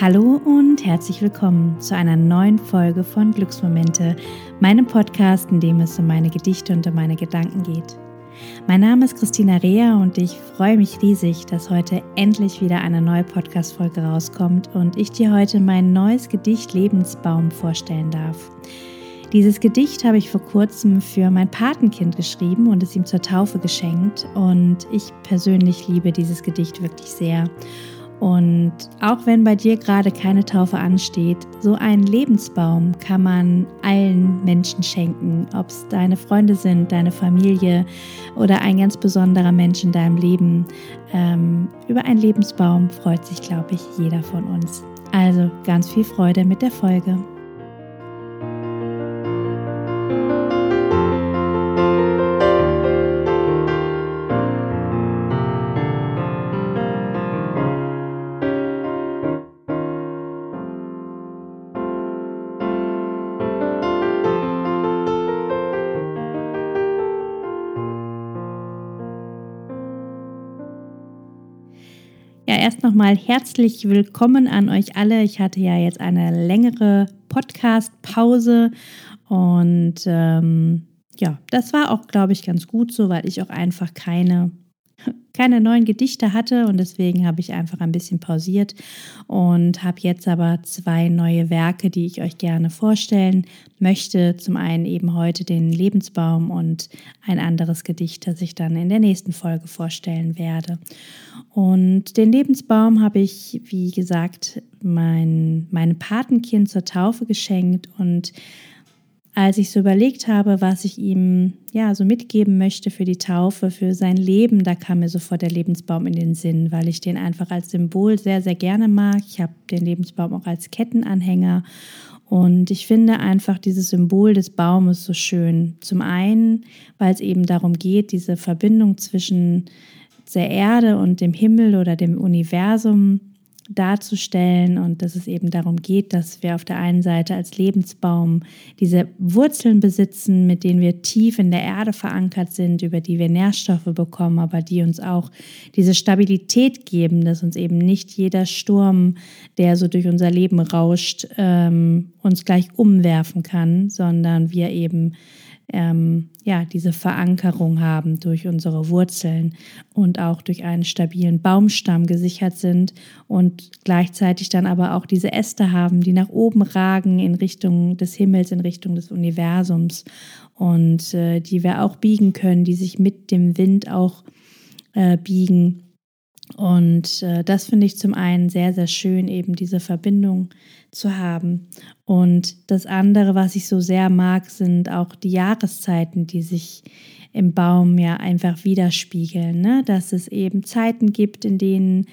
Hallo und herzlich willkommen zu einer neuen Folge von Glücksmomente, meinem Podcast, in dem es um meine Gedichte und um meine Gedanken geht. Mein Name ist Christina Rea und ich freue mich riesig, dass heute endlich wieder eine neue Podcast-Folge rauskommt und ich dir heute mein neues Gedicht Lebensbaum vorstellen darf. Dieses Gedicht habe ich vor kurzem für mein Patenkind geschrieben und es ihm zur Taufe geschenkt und ich persönlich liebe dieses Gedicht wirklich sehr. Und auch wenn bei dir gerade keine Taufe ansteht, so einen Lebensbaum kann man allen Menschen schenken, ob es deine Freunde sind, deine Familie oder ein ganz besonderer Mensch in deinem Leben. Ähm, über einen Lebensbaum freut sich, glaube ich, jeder von uns. Also ganz viel Freude mit der Folge. Erst nochmal herzlich willkommen an euch alle. Ich hatte ja jetzt eine längere Podcast-Pause und ähm, ja, das war auch, glaube ich, ganz gut so, weil ich auch einfach keine keine neuen Gedichte hatte und deswegen habe ich einfach ein bisschen pausiert und habe jetzt aber zwei neue Werke, die ich euch gerne vorstellen möchte. Zum einen eben heute den Lebensbaum und ein anderes Gedicht, das ich dann in der nächsten Folge vorstellen werde. Und den Lebensbaum habe ich, wie gesagt, mein, meinem Patenkind zur Taufe geschenkt und als ich so überlegt habe, was ich ihm ja so mitgeben möchte für die Taufe, für sein Leben, da kam mir sofort der Lebensbaum in den Sinn, weil ich den einfach als Symbol sehr, sehr gerne mag. Ich habe den Lebensbaum auch als Kettenanhänger und ich finde einfach dieses Symbol des Baumes so schön. Zum einen, weil es eben darum geht, diese Verbindung zwischen der Erde und dem Himmel oder dem Universum darzustellen und dass es eben darum geht, dass wir auf der einen Seite als Lebensbaum diese Wurzeln besitzen, mit denen wir tief in der Erde verankert sind, über die wir Nährstoffe bekommen, aber die uns auch diese Stabilität geben, dass uns eben nicht jeder Sturm, der so durch unser Leben rauscht, ähm, uns gleich umwerfen kann, sondern wir eben ähm, ja, diese Verankerung haben durch unsere Wurzeln und auch durch einen stabilen Baumstamm gesichert sind und gleichzeitig dann aber auch diese Äste haben, die nach oben ragen in Richtung des Himmels, in Richtung des Universums und äh, die wir auch biegen können, die sich mit dem Wind auch äh, biegen. Und äh, das finde ich zum einen sehr, sehr schön, eben diese Verbindung zu haben. Und das andere, was ich so sehr mag, sind auch die Jahreszeiten, die sich im Baum ja einfach widerspiegeln. Ne? Dass es eben Zeiten gibt, in denen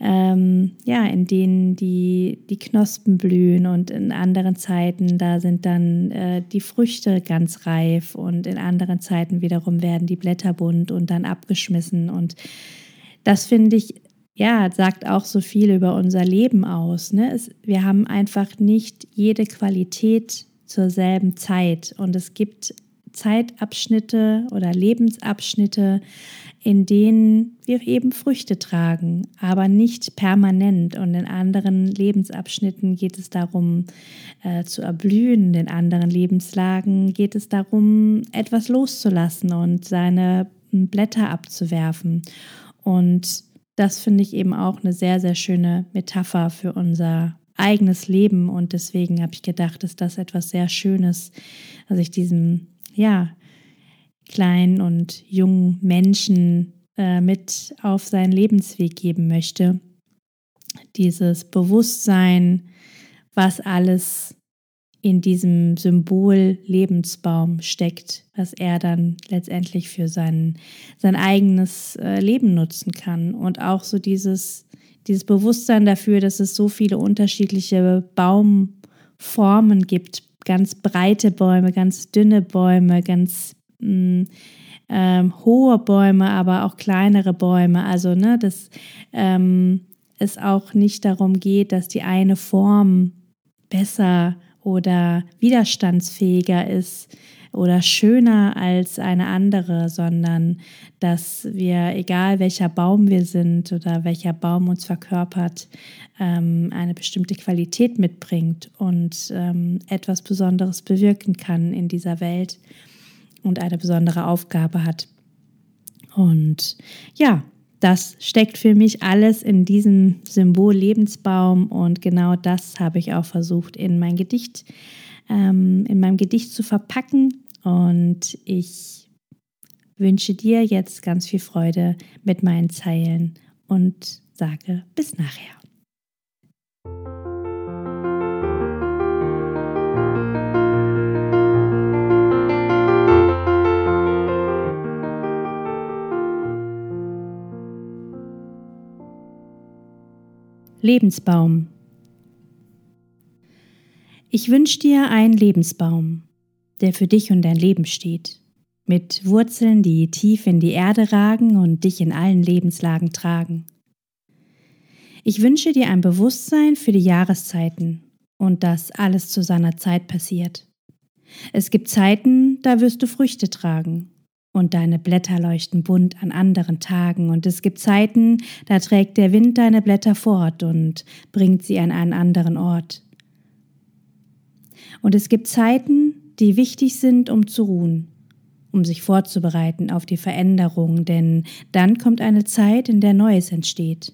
ähm, ja, in denen die, die Knospen blühen und in anderen Zeiten, da sind dann äh, die Früchte ganz reif und in anderen Zeiten wiederum werden die Blätter bunt und dann abgeschmissen. Und das finde ich ja, sagt auch so viel über unser Leben aus. Ne? Es, wir haben einfach nicht jede Qualität zur selben Zeit und es gibt Zeitabschnitte oder Lebensabschnitte, in denen wir eben Früchte tragen, aber nicht permanent. Und in anderen Lebensabschnitten geht es darum, äh, zu erblühen. In anderen Lebenslagen geht es darum, etwas loszulassen und seine Blätter abzuwerfen. Und das finde ich eben auch eine sehr, sehr schöne Metapher für unser eigenes Leben. Und deswegen habe ich gedacht, dass das etwas sehr Schönes, was ich diesem, ja, kleinen und jungen Menschen äh, mit auf seinen Lebensweg geben möchte. Dieses Bewusstsein, was alles in diesem Symbol Lebensbaum steckt, was er dann letztendlich für sein, sein eigenes äh, Leben nutzen kann. Und auch so dieses, dieses Bewusstsein dafür, dass es so viele unterschiedliche Baumformen gibt, ganz breite Bäume, ganz dünne Bäume, ganz mh, mm, ähm, hohe Bäume, aber auch kleinere Bäume. Also, ne, dass ähm, es auch nicht darum geht, dass die eine Form besser oder widerstandsfähiger ist oder schöner als eine andere, sondern dass wir, egal welcher Baum wir sind oder welcher Baum uns verkörpert, ähm, eine bestimmte Qualität mitbringt und ähm, etwas Besonderes bewirken kann in dieser Welt und eine besondere Aufgabe hat. Und ja, das steckt für mich alles in diesem Symbol Lebensbaum und genau das habe ich auch versucht in mein Gedicht, ähm, in meinem Gedicht zu verpacken. Und ich wünsche dir jetzt ganz viel Freude mit meinen Zeilen und sage bis nachher. Lebensbaum. Ich wünsche dir einen Lebensbaum, der für dich und dein Leben steht, mit Wurzeln, die tief in die Erde ragen und dich in allen Lebenslagen tragen. Ich wünsche dir ein Bewusstsein für die Jahreszeiten und dass alles zu seiner Zeit passiert. Es gibt Zeiten, da wirst du Früchte tragen und deine Blätter leuchten bunt an anderen Tagen, und es gibt Zeiten, da trägt der Wind deine Blätter fort und bringt sie an einen anderen Ort. Und es gibt Zeiten, die wichtig sind, um zu ruhen, um sich vorzubereiten auf die Veränderung, denn dann kommt eine Zeit, in der Neues entsteht,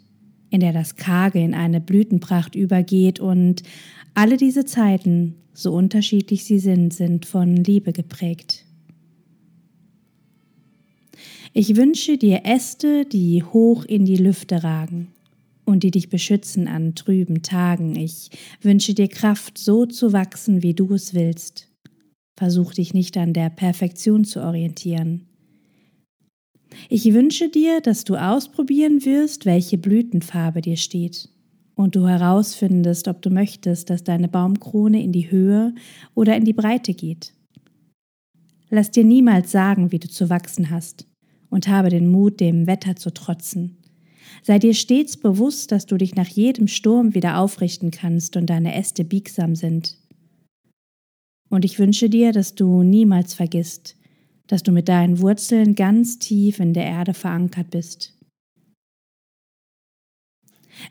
in der das Karge in eine Blütenpracht übergeht und alle diese Zeiten, so unterschiedlich sie sind, sind von Liebe geprägt. Ich wünsche dir Äste, die hoch in die Lüfte ragen und die dich beschützen an trüben Tagen. Ich wünsche dir Kraft, so zu wachsen, wie du es willst. Versuch dich nicht an der Perfektion zu orientieren. Ich wünsche dir, dass du ausprobieren wirst, welche Blütenfarbe dir steht und du herausfindest, ob du möchtest, dass deine Baumkrone in die Höhe oder in die Breite geht. Lass dir niemals sagen, wie du zu wachsen hast und habe den Mut, dem Wetter zu trotzen. Sei dir stets bewusst, dass du dich nach jedem Sturm wieder aufrichten kannst und deine Äste biegsam sind. Und ich wünsche dir, dass du niemals vergisst, dass du mit deinen Wurzeln ganz tief in der Erde verankert bist.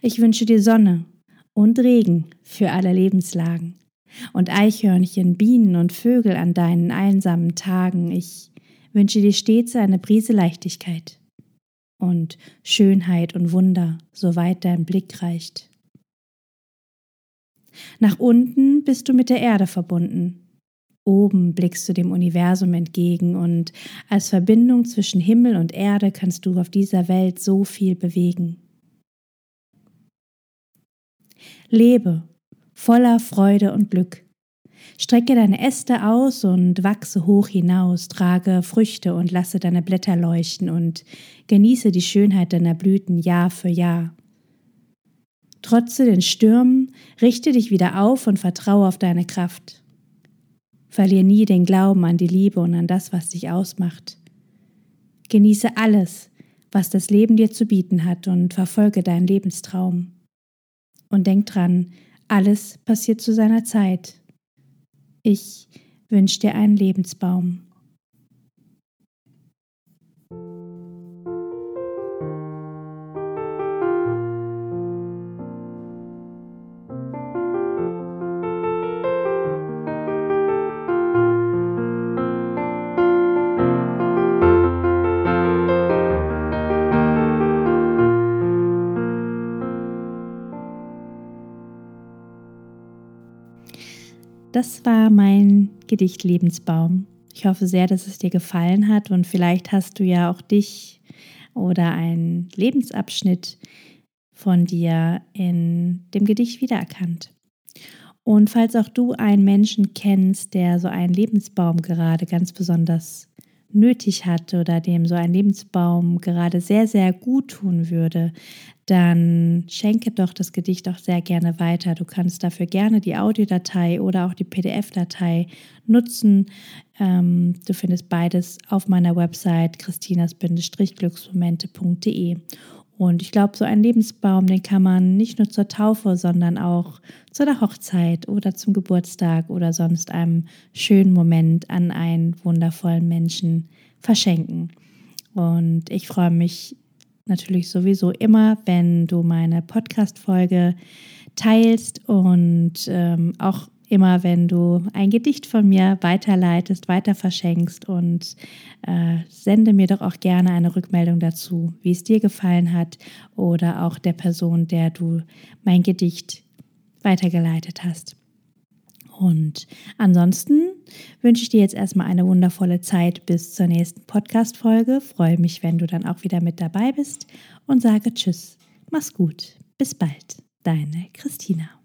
Ich wünsche dir Sonne und Regen für alle Lebenslagen und Eichhörnchen, Bienen und Vögel an deinen einsamen Tagen. Ich wünsche dir stets eine Prise Leichtigkeit und Schönheit und Wunder, soweit dein Blick reicht. Nach unten bist du mit der Erde verbunden. Oben blickst du dem Universum entgegen und als Verbindung zwischen Himmel und Erde kannst du auf dieser Welt so viel bewegen. Lebe voller Freude und Glück. Strecke deine Äste aus und wachse hoch hinaus, trage Früchte und lasse deine Blätter leuchten und genieße die Schönheit deiner Blüten Jahr für Jahr. Trotze den Stürmen, richte dich wieder auf und vertraue auf deine Kraft. Verlier nie den Glauben an die Liebe und an das, was dich ausmacht. Genieße alles, was das Leben dir zu bieten hat und verfolge deinen Lebenstraum. Und denk dran, alles passiert zu seiner Zeit ich wünsche dir einen Lebensbaum. Das war mein Gedicht Lebensbaum. Ich hoffe sehr, dass es dir gefallen hat und vielleicht hast du ja auch dich oder einen Lebensabschnitt von dir in dem Gedicht wiedererkannt. Und falls auch du einen Menschen kennst, der so einen Lebensbaum gerade ganz besonders nötig hat oder dem so ein Lebensbaum gerade sehr, sehr gut tun würde, dann schenke doch das Gedicht auch sehr gerne weiter. Du kannst dafür gerne die Audiodatei oder auch die PDF-Datei nutzen. Ähm, du findest beides auf meiner Website christinas-glücksmomente.de. Und ich glaube, so ein Lebensbaum, den kann man nicht nur zur Taufe, sondern auch zu der Hochzeit oder zum Geburtstag oder sonst einem schönen Moment an einen wundervollen Menschen verschenken. Und ich freue mich natürlich sowieso immer, wenn du meine Podcast-Folge teilst und ähm, auch immer, wenn du ein Gedicht von mir weiterleitest, weiter verschenkst und äh, sende mir doch auch gerne eine Rückmeldung dazu, wie es dir gefallen hat oder auch der Person, der du mein Gedicht weitergeleitet hast. Und ansonsten wünsche ich dir jetzt erstmal eine wundervolle Zeit bis zur nächsten Podcast-Folge. Freue mich, wenn du dann auch wieder mit dabei bist und sage Tschüss. Mach's gut. Bis bald. Deine Christina.